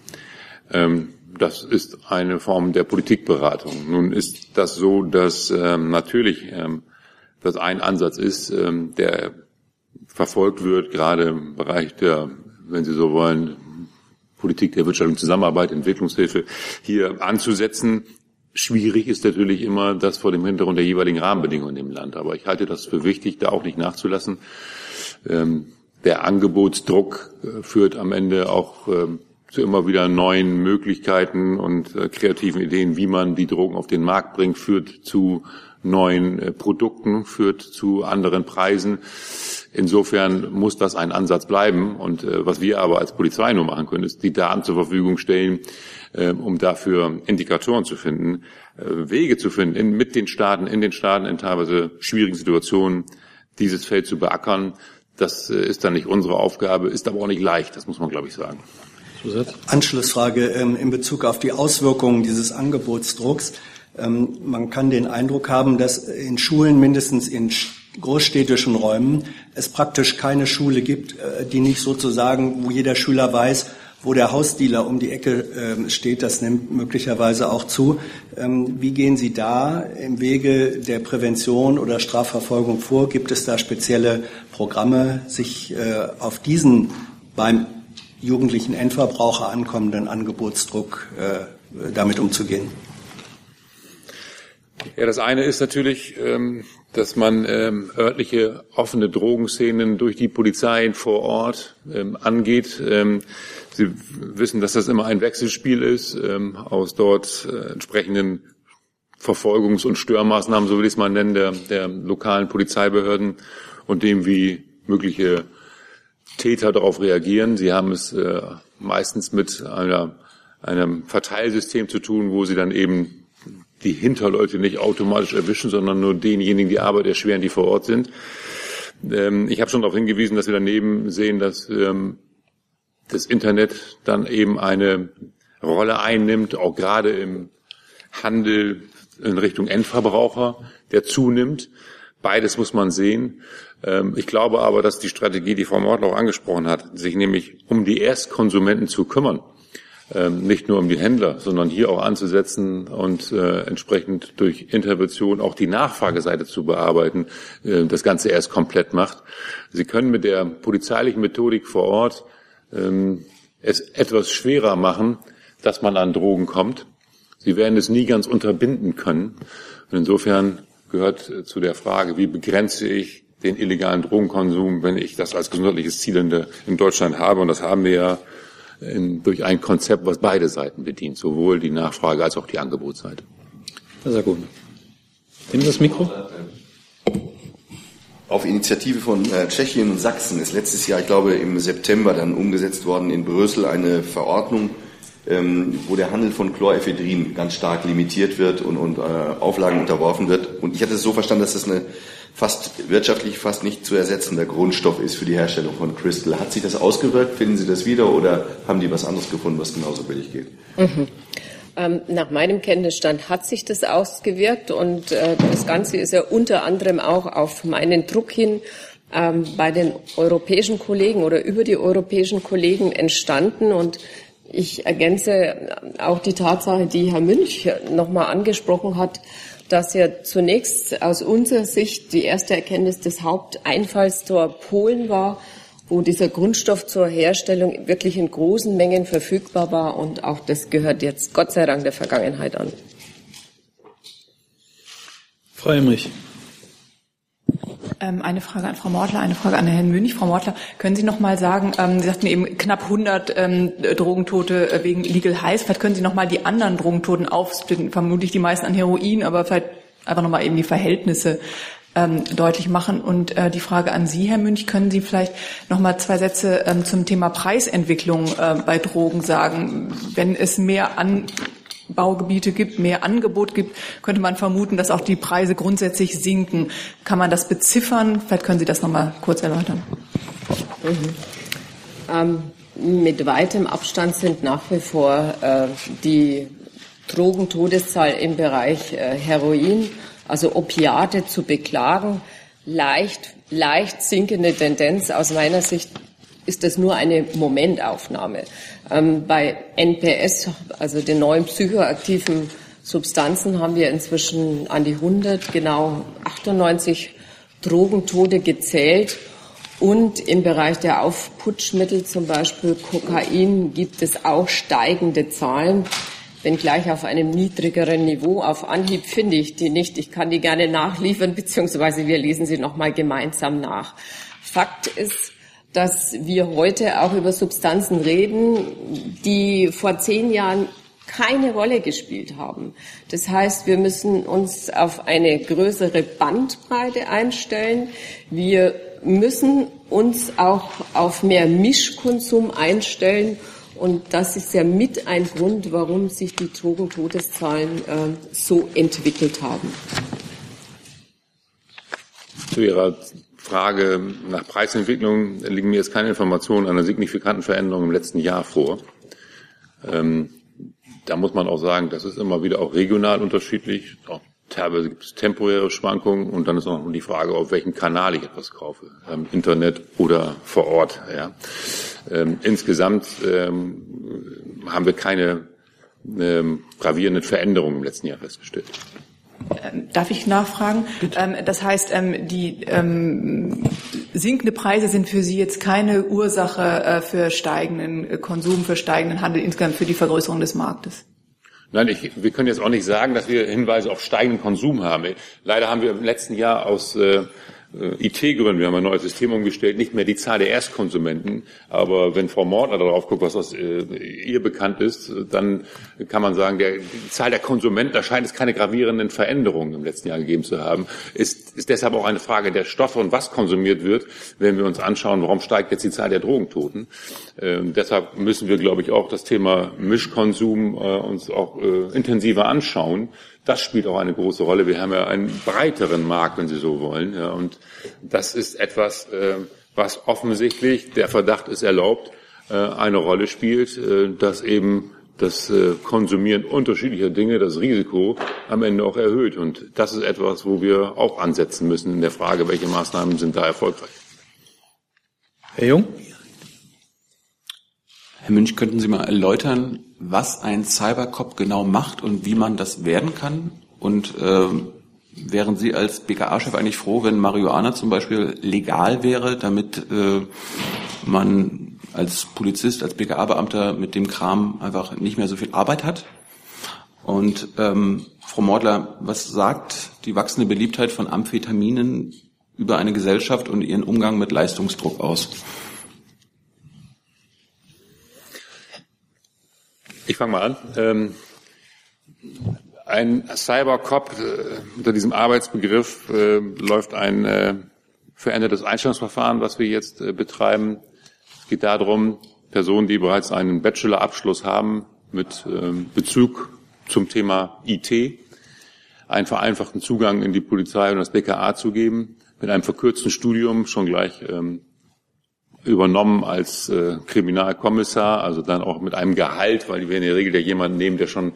Ähm, das ist eine Form der Politikberatung. Nun ist das so, dass ähm, natürlich ähm, das ein Ansatz ist, ähm, der verfolgt wird, gerade im Bereich der, wenn Sie so wollen, Politik der Wirtschaft und Zusammenarbeit, Entwicklungshilfe hier anzusetzen. Schwierig ist natürlich immer das vor dem Hintergrund der jeweiligen Rahmenbedingungen im Land. Aber ich halte das für wichtig, da auch nicht nachzulassen. Ähm, der Angebotsdruck äh, führt am Ende auch ähm, zu immer wieder neuen Möglichkeiten und äh, kreativen Ideen, wie man die Drogen auf den Markt bringt, führt zu neuen äh, Produkten, führt zu anderen Preisen. Insofern muss das ein Ansatz bleiben. Und äh, was wir aber als Polizei nur machen können, ist die Daten zur Verfügung stellen, um dafür Indikatoren zu finden, Wege zu finden, in, mit den Staaten, in den Staaten in teilweise schwierigen Situationen dieses Feld zu beackern. Das ist dann nicht unsere Aufgabe, ist aber auch nicht leicht, das muss man, glaube ich, sagen. Zusatz? Anschlussfrage ähm, in Bezug auf die Auswirkungen dieses Angebotsdrucks. Ähm, man kann den Eindruck haben, dass in Schulen, mindestens in großstädtischen Räumen, es praktisch keine Schule gibt, äh, die nicht sozusagen, wo jeder Schüler weiß, wo der Hausdealer um die Ecke äh, steht, das nimmt möglicherweise auch zu. Ähm, wie gehen Sie da im Wege der Prävention oder Strafverfolgung vor? Gibt es da spezielle Programme, sich äh, auf diesen beim jugendlichen Endverbraucher ankommenden Angebotsdruck äh, damit umzugehen? Ja, das eine ist natürlich, ähm, dass man ähm, örtliche offene Drogenszenen durch die Polizei vor Ort ähm, angeht. Ähm, Sie wissen, dass das immer ein Wechselspiel ist ähm, aus dort äh, entsprechenden Verfolgungs- und Störmaßnahmen, so will ich es mal nennen, der, der lokalen Polizeibehörden und dem, wie mögliche Täter darauf reagieren. Sie haben es äh, meistens mit einer, einem Verteilsystem zu tun, wo sie dann eben die Hinterleute nicht automatisch erwischen, sondern nur denjenigen, die Arbeit erschweren, die vor Ort sind. Ähm, ich habe schon darauf hingewiesen, dass wir daneben sehen, dass ähm, das Internet dann eben eine Rolle einnimmt, auch gerade im Handel in Richtung Endverbraucher, der zunimmt. Beides muss man sehen. Ähm, ich glaube aber, dass die Strategie, die Frau Mortler auch angesprochen hat, sich nämlich um die Erstkonsumenten zu kümmern, ähm, nicht nur um die Händler, sondern hier auch anzusetzen und äh, entsprechend durch Intervention auch die Nachfrageseite zu bearbeiten, äh, das Ganze erst komplett macht. Sie können mit der polizeilichen Methodik vor Ort ähm, es etwas schwerer machen, dass man an Drogen kommt. Sie werden es nie ganz unterbinden können. Und insofern gehört äh, zu der Frage, wie begrenze ich den illegalen Drogenkonsum, wenn ich das als gesundheitliches Ziel in, der, in Deutschland habe. Und das haben wir ja in, durch ein Konzept, was beide Seiten bedient, sowohl die Nachfrage als auch die Angebotsseite. Sehr gut. Nehmen Sie das Mikro. Auf Initiative von äh, Tschechien und Sachsen ist letztes Jahr, ich glaube im September, dann umgesetzt worden in Brüssel eine Verordnung, ähm, wo der Handel von Chlorephédrin ganz stark limitiert wird und, und äh, Auflagen unterworfen wird. Und ich hatte es so verstanden, dass das eine fast wirtschaftlich fast nicht zu ersetzender Grundstoff ist für die Herstellung von Crystal. Hat sich das ausgewirkt? Finden Sie das wieder oder haben die was anderes gefunden, was genauso billig geht? Mhm. Ähm, nach meinem Kenntnisstand hat sich das ausgewirkt und äh, das Ganze ist ja unter anderem auch auf meinen Druck hin ähm, bei den europäischen Kollegen oder über die europäischen Kollegen entstanden und ich ergänze auch die Tatsache, die Herr Münch nochmal angesprochen hat, dass ja zunächst aus unserer Sicht die erste Erkenntnis des Haupteinfallstor Polen war, wo dieser Grundstoff zur Herstellung wirklich in großen Mengen verfügbar war. Und auch das gehört jetzt Gott sei Dank der Vergangenheit an. Frau Emrich. Ähm, eine Frage an Frau Mortler, eine Frage an Herrn Münch. Frau Mortler, können Sie noch mal sagen, ähm, Sie sagten eben knapp 100 ähm, Drogentote äh, wegen Legal Highs. Vielleicht können Sie noch mal die anderen Drogentoten aufsplitten, vermutlich die meisten an Heroin, aber vielleicht einfach noch mal eben die Verhältnisse deutlich machen. Und äh, die Frage an Sie, Herr Münch, können Sie vielleicht noch mal zwei Sätze zum Thema Preisentwicklung äh, bei Drogen sagen? Wenn es mehr an Baugebiete gibt, mehr Angebot gibt, könnte man vermuten, dass auch die Preise grundsätzlich sinken. Kann man das beziffern? Vielleicht können Sie das noch mal kurz erläutern. Mhm. Ähm, mit weitem Abstand sind nach wie vor äh, die Drogentodeszahl im Bereich äh, Heroin, also Opiate zu beklagen. Leicht, leicht sinkende Tendenz aus meiner Sicht ist das nur eine Momentaufnahme. Ähm, bei NPS, also den neuen psychoaktiven Substanzen, haben wir inzwischen an die 100, genau 98 Drogentode gezählt. Und im Bereich der Aufputschmittel, zum Beispiel Kokain, gibt es auch steigende Zahlen, wenngleich auf einem niedrigeren Niveau. Auf Anhieb finde ich die nicht. Ich kann die gerne nachliefern, beziehungsweise wir lesen sie nochmal gemeinsam nach. Fakt ist, dass wir heute auch über Substanzen reden, die vor zehn Jahren keine Rolle gespielt haben. Das heißt, wir müssen uns auf eine größere Bandbreite einstellen. Wir müssen uns auch auf mehr Mischkonsum einstellen. Und das ist ja mit ein Grund, warum sich die Drogentodeszahlen äh, so entwickelt haben. Zu Ihrer Frage nach Preisentwicklung liegen mir jetzt keine Informationen einer signifikanten Veränderung im letzten Jahr vor. Ähm, da muss man auch sagen, das ist immer wieder auch regional unterschiedlich. Auch teilweise gibt es temporäre Schwankungen und dann ist auch noch die Frage, auf welchem Kanal ich etwas kaufe, ähm, Internet oder vor Ort. Ja. Ähm, insgesamt ähm, haben wir keine ähm, gravierenden Veränderungen im letzten Jahr festgestellt. Ähm, darf ich nachfragen? Ähm, das heißt, ähm, die sinkende Preise sind für Sie jetzt keine Ursache äh, für steigenden äh, Konsum, für steigenden Handel, insgesamt für die Vergrößerung des Marktes? Nein, ich, wir können jetzt auch nicht sagen, dass wir Hinweise auf steigenden Konsum haben. Leider haben wir im letzten Jahr aus äh, IT-Gründen, wir haben ein neues System umgestellt, nicht mehr die Zahl der Erstkonsumenten. Aber wenn Frau Mortner darauf guckt, was aus äh, ihr bekannt ist, dann kann man sagen, der, die Zahl der Konsumenten, da scheint es keine gravierenden Veränderungen im letzten Jahr gegeben zu haben. Ist, ist deshalb auch eine Frage der Stoffe und was konsumiert wird, wenn wir uns anschauen, warum steigt jetzt die Zahl der Drogentoten. Äh, deshalb müssen wir, glaube ich, auch das Thema Mischkonsum äh, uns auch äh, intensiver anschauen das spielt auch eine große Rolle. Wir haben ja einen breiteren Markt, wenn Sie so wollen. Ja, und das ist etwas, äh, was offensichtlich, der Verdacht ist erlaubt, äh, eine Rolle spielt, äh, dass eben das äh, Konsumieren unterschiedlicher Dinge das Risiko am Ende auch erhöht. Und das ist etwas, wo wir auch ansetzen müssen in der Frage, welche Maßnahmen sind da erfolgreich. Herr Jung? Herr Münch, könnten Sie mal erläutern, was ein Cybercop genau macht und wie man das werden kann? Und äh, wären Sie als BKA-Chef eigentlich froh, wenn Marihuana zum Beispiel legal wäre, damit äh, man als Polizist, als BKA-Beamter mit dem Kram einfach nicht mehr so viel Arbeit hat? Und ähm, Frau Mordler, was sagt die wachsende Beliebtheit von Amphetaminen über eine Gesellschaft und ihren Umgang mit Leistungsdruck aus? Ich fange mal an. Ähm, ein Cybercop äh, unter diesem Arbeitsbegriff äh, läuft ein äh, verändertes Einstellungsverfahren, was wir jetzt äh, betreiben. Es geht darum, Personen, die bereits einen Bachelorabschluss haben mit ähm, Bezug zum Thema IT, einen vereinfachten Zugang in die Polizei und das BKA zu geben, mit einem verkürzten Studium schon gleich ähm, übernommen als äh, Kriminalkommissar, also dann auch mit einem Gehalt, weil wir in der Regel ja jemanden nehmen, der schon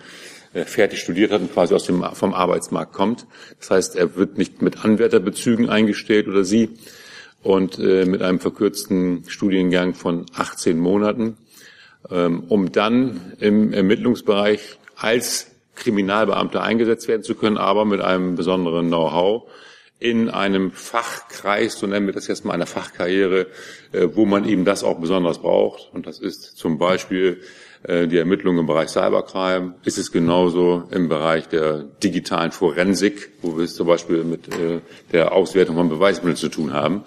äh, fertig studiert hat und quasi aus dem, vom Arbeitsmarkt kommt. Das heißt, er wird nicht mit Anwärterbezügen eingestellt oder sie und äh, mit einem verkürzten Studiengang von 18 Monaten, ähm, um dann im Ermittlungsbereich als Kriminalbeamter eingesetzt werden zu können, aber mit einem besonderen Know-how in einem Fachkreis, so nennen wir das jetzt mal einer Fachkarriere, äh, wo man eben das auch besonders braucht. Und das ist zum Beispiel äh, die Ermittlung im Bereich Cybercrime. Ist es genauso im Bereich der digitalen Forensik, wo wir es zum Beispiel mit äh, der Auswertung von Beweismitteln zu tun haben.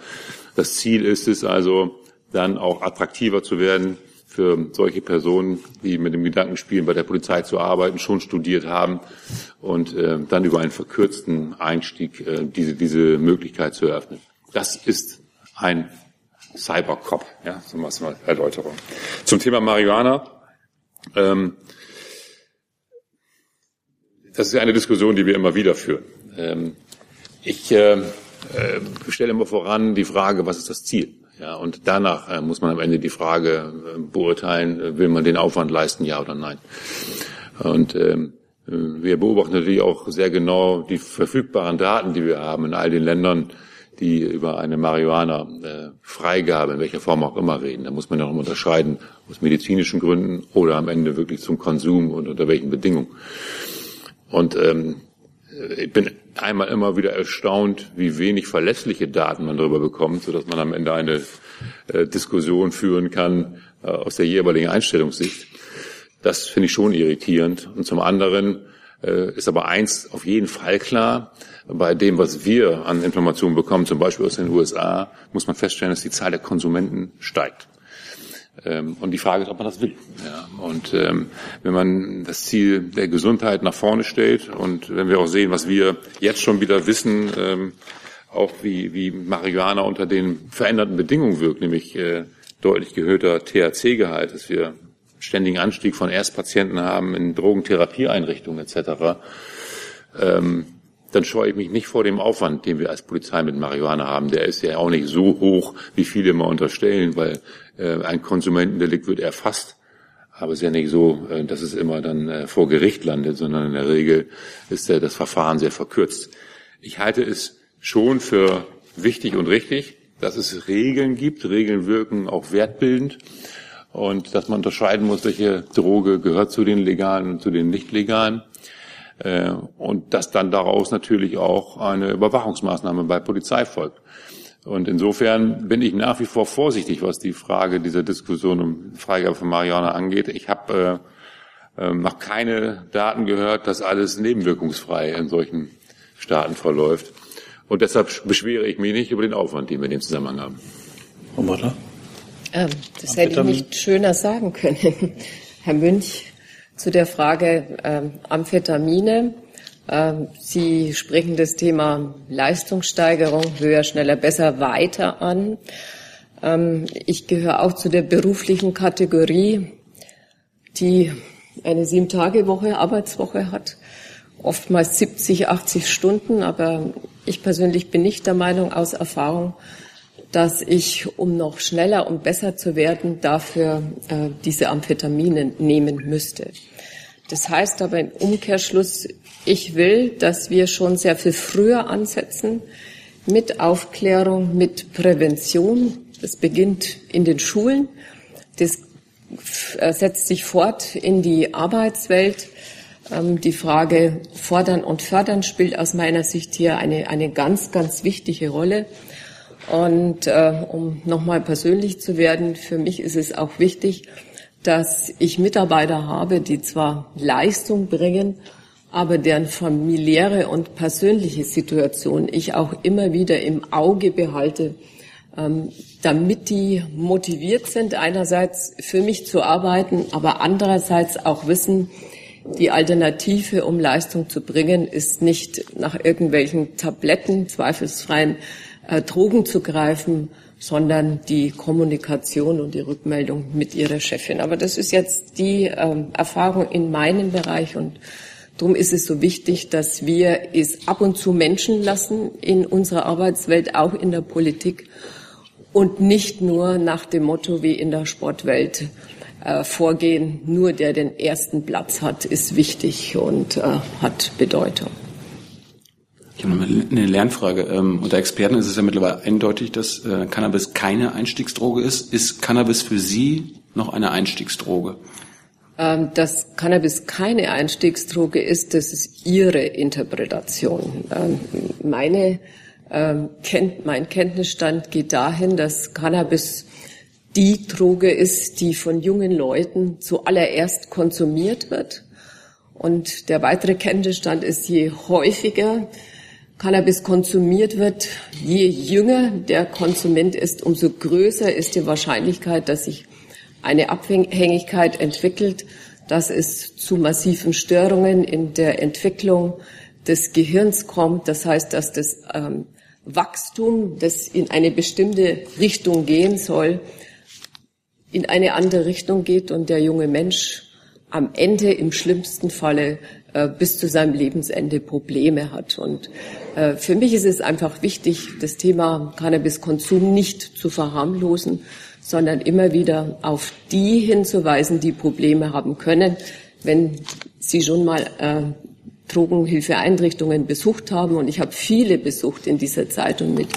Das Ziel ist es also, dann auch attraktiver zu werden für solche Personen, die mit dem Gedanken spielen, bei der Polizei zu arbeiten, schon studiert haben und äh, dann über einen verkürzten Einstieg äh, diese, diese Möglichkeit zu eröffnen. Das ist ein Cybercop, ja, so was mal Erläuterung. Zum Thema Marihuana. Ähm, das ist eine Diskussion, die wir immer wieder führen. Ähm, ich äh, äh, stelle immer voran die Frage, was ist das Ziel? Ja, und danach äh, muss man am Ende die Frage äh, beurteilen, äh, will man den Aufwand leisten, ja oder nein. Und ähm, wir beobachten natürlich auch sehr genau die verfügbaren Daten, die wir haben in all den Ländern, die über eine Marihuana-Freigabe, in welcher Form auch immer, reden. Da muss man ja auch unterscheiden, aus medizinischen Gründen oder am Ende wirklich zum Konsum und unter welchen Bedingungen. Und ähm, ich bin einmal immer wieder erstaunt, wie wenig verlässliche Daten man darüber bekommt, sodass man am Ende eine äh, Diskussion führen kann äh, aus der jeweiligen Einstellungssicht. Das finde ich schon irritierend. Und zum anderen äh, ist aber eins auf jeden Fall klar, bei dem, was wir an Informationen bekommen, zum Beispiel aus den USA, muss man feststellen, dass die Zahl der Konsumenten steigt. Ähm, und die Frage ist, ob man das will. Ja, und ähm, wenn man das Ziel der Gesundheit nach vorne stellt und wenn wir auch sehen, was wir jetzt schon wieder wissen, ähm, auch wie, wie Marihuana unter den veränderten Bedingungen wirkt, nämlich äh, deutlich gehörter THC-Gehalt, dass wir ständigen Anstieg von Erstpatienten haben in Drogentherapieeinrichtungen etc., ähm, dann scheue ich mich nicht vor dem Aufwand, den wir als Polizei mit Marihuana haben. Der ist ja auch nicht so hoch, wie viele immer unterstellen, weil äh, ein Konsumentendelikt wird erfasst. Aber es ist ja nicht so, äh, dass es immer dann äh, vor Gericht landet, sondern in der Regel ist ja das Verfahren sehr verkürzt. Ich halte es schon für wichtig und richtig, dass es Regeln gibt. Regeln wirken auch wertbildend und dass man unterscheiden muss, welche Droge gehört zu den legalen und zu den nicht legalen. Äh, und dass dann daraus natürlich auch eine Überwachungsmaßnahme bei Polizei folgt. Und insofern bin ich nach wie vor vorsichtig, was die Frage dieser Diskussion um Freigabe von Marihuana angeht. Ich habe äh, äh, noch keine Daten gehört, dass alles nebenwirkungsfrei in solchen Staaten verläuft. Und deshalb beschwere ich mich nicht über den Aufwand, den wir in dem Zusammenhang haben. Frau Butler? Ähm, das hätte ich nicht schöner sagen können. Herr Münch, zu der Frage ähm, Amphetamine. Ähm, Sie sprechen das Thema Leistungssteigerung, höher, schneller, besser weiter an. Ähm, ich gehöre auch zu der beruflichen Kategorie, die eine Sieben-Tage-Woche, Arbeitswoche hat, oftmals 70, 80 Stunden. Aber ich persönlich bin nicht der Meinung aus Erfahrung, dass ich, um noch schneller und besser zu werden, dafür äh, diese Amphetamine nehmen müsste. Das heißt aber im Umkehrschluss, ich will, dass wir schon sehr viel früher ansetzen mit Aufklärung, mit Prävention. Das beginnt in den Schulen. Das äh, setzt sich fort in die Arbeitswelt. Ähm, die Frage Fordern und Fördern spielt aus meiner Sicht hier eine, eine ganz, ganz wichtige Rolle. Und äh, um nochmal persönlich zu werden, für mich ist es auch wichtig, dass ich Mitarbeiter habe, die zwar Leistung bringen, aber deren familiäre und persönliche Situation ich auch immer wieder im Auge behalte, ähm, damit die motiviert sind, einerseits für mich zu arbeiten, aber andererseits auch wissen, die Alternative, um Leistung zu bringen, ist nicht nach irgendwelchen Tabletten, zweifelsfreien äh, Drogen zu greifen, sondern die Kommunikation und die Rückmeldung mit ihrer Chefin. Aber das ist jetzt die ähm, Erfahrung in meinem Bereich und Darum ist es so wichtig, dass wir es ab und zu Menschen lassen in unserer Arbeitswelt, auch in der Politik und nicht nur nach dem Motto wie in der Sportwelt äh, vorgehen. Nur der den ersten Platz hat, ist wichtig und äh, hat Bedeutung. Ich habe eine Lernfrage. Ähm, unter Experten ist es ja mittlerweile eindeutig, dass äh, Cannabis keine Einstiegsdroge ist. Ist Cannabis für Sie noch eine Einstiegsdroge? Ähm, dass Cannabis keine Einstiegsdroge ist, das ist Ihre Interpretation. Ähm, meine, ähm, mein Kenntnisstand geht dahin, dass Cannabis die Droge ist, die von jungen Leuten zuallererst konsumiert wird. Und der weitere Kenntnisstand ist, je häufiger Cannabis konsumiert wird, je jünger der Konsument ist, umso größer ist die Wahrscheinlichkeit, dass sich eine Abhängigkeit entwickelt, dass es zu massiven Störungen in der Entwicklung des Gehirns kommt. Das heißt, dass das ähm, Wachstum, das in eine bestimmte Richtung gehen soll, in eine andere Richtung geht und der junge Mensch am Ende im schlimmsten Falle bis zu seinem Lebensende Probleme hat. Und äh, für mich ist es einfach wichtig, das Thema Cannabiskonsum nicht zu verharmlosen, sondern immer wieder auf die hinzuweisen, die Probleme haben können. Wenn Sie schon mal äh, Drogenhilfeeinrichtungen besucht haben, und ich habe viele besucht in dieser Zeit und mit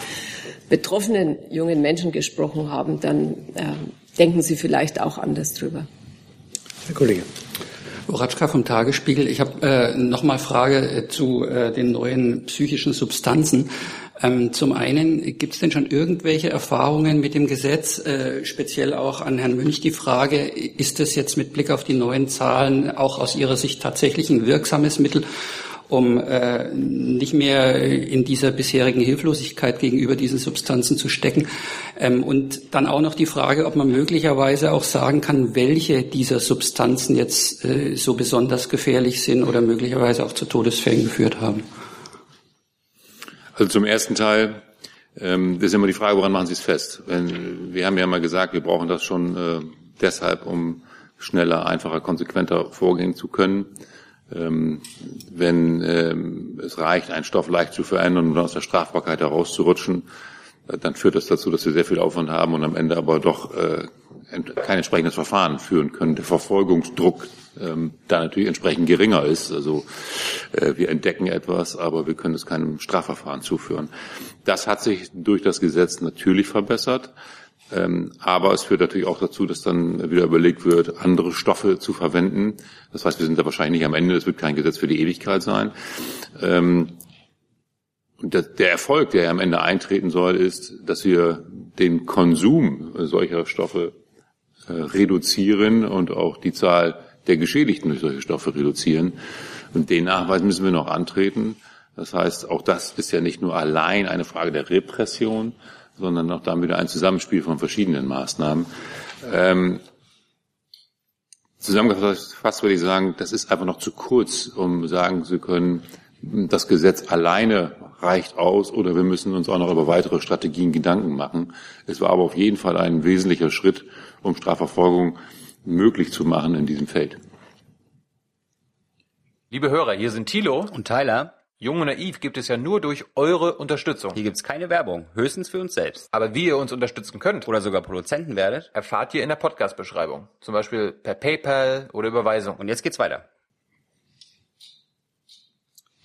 betroffenen jungen Menschen gesprochen haben, dann äh, denken Sie vielleicht auch anders drüber. Herr Kollege. Oratschka vom Tagesspiegel. Ich habe äh, nochmal Frage äh, zu äh, den neuen psychischen Substanzen. Ähm, zum einen, gibt es denn schon irgendwelche Erfahrungen mit dem Gesetz? Äh, speziell auch an Herrn Münch die Frage, ist es jetzt mit Blick auf die neuen Zahlen auch aus Ihrer Sicht tatsächlich ein wirksames Mittel, um äh, nicht mehr in dieser bisherigen Hilflosigkeit gegenüber diesen Substanzen zu stecken? Ähm, und dann auch noch die Frage, ob man möglicherweise auch sagen kann, welche dieser Substanzen jetzt äh, so besonders gefährlich sind oder möglicherweise auch zu Todesfällen geführt haben. Also zum ersten Teil, ähm, das ist immer die Frage, woran machen Sie es fest? Wir haben ja mal gesagt, wir brauchen das schon äh, deshalb, um schneller, einfacher, konsequenter vorgehen zu können. Ähm, wenn ähm, es reicht, einen Stoff leicht zu verändern und aus der Strafbarkeit herauszurutschen, äh, dann führt das dazu, dass wir sehr viel Aufwand haben und am Ende aber doch äh, kein entsprechendes Verfahren führen können. Der Verfolgungsdruck ähm, da natürlich entsprechend geringer ist. Also äh, wir entdecken etwas, aber wir können es keinem Strafverfahren zuführen. Das hat sich durch das Gesetz natürlich verbessert. Ähm, aber es führt natürlich auch dazu, dass dann wieder überlegt wird, andere Stoffe zu verwenden. Das heißt, wir sind da wahrscheinlich nicht am Ende. Es wird kein Gesetz für die Ewigkeit sein. Ähm, und der Erfolg, der am Ende eintreten soll, ist, dass wir den Konsum solcher Stoffe äh, reduzieren und auch die Zahl der Geschädigten durch solche Stoffe reduzieren. Und den Nachweis müssen wir noch antreten. Das heißt, auch das ist ja nicht nur allein eine Frage der Repression, sondern auch dann wieder ein Zusammenspiel von verschiedenen Maßnahmen. Ähm, zusammengefasst würde ich sagen, das ist einfach noch zu kurz, um sagen zu können, das Gesetz alleine reicht aus oder wir müssen uns auch noch über weitere Strategien Gedanken machen. Es war aber auf jeden Fall ein wesentlicher Schritt, um Strafverfolgung möglich zu machen in diesem Feld. Liebe Hörer, hier sind Thilo und Tyler. Jung und Naiv gibt es ja nur durch eure Unterstützung. Hier gibt's keine Werbung, höchstens für uns selbst. Aber wie ihr uns unterstützen könnt Oder sogar Produzenten werdet. erfahrt ihr in der Podcast-Beschreibung. Zum Beispiel per PayPal oder Überweisung. Und jetzt geht's weiter.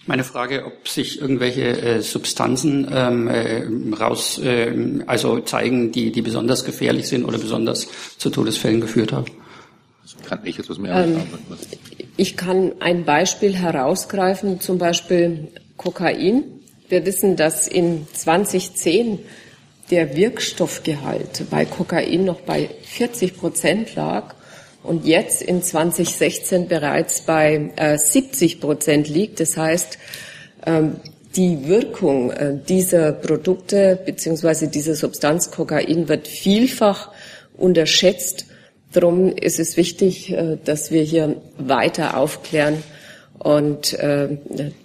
Meine Frage, ob sich irgendwelche äh, Substanzen ähm, äh, raus, äh, also zeigen, die, die besonders gefährlich sind oder besonders zu Todesfällen geführt haben. Kann ich jetzt was mehr Ähm? Ich kann ein Beispiel herausgreifen, zum Beispiel Kokain. Wir wissen, dass in 2010 der Wirkstoffgehalt bei Kokain noch bei 40 Prozent lag und jetzt in 2016 bereits bei äh, 70 Prozent liegt. Das heißt, ähm, die Wirkung äh, dieser Produkte beziehungsweise dieser Substanz Kokain wird vielfach unterschätzt. Darum ist es wichtig, äh, dass wir hier weiter aufklären und äh,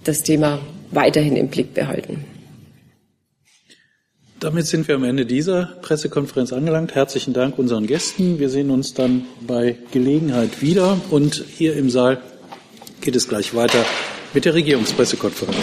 das Thema weiterhin im Blick behalten. Damit sind wir am Ende dieser Pressekonferenz angelangt. Herzlichen Dank unseren Gästen. Wir sehen uns dann bei Gelegenheit wieder. Und hier im Saal geht es gleich weiter mit der Regierungspressekonferenz.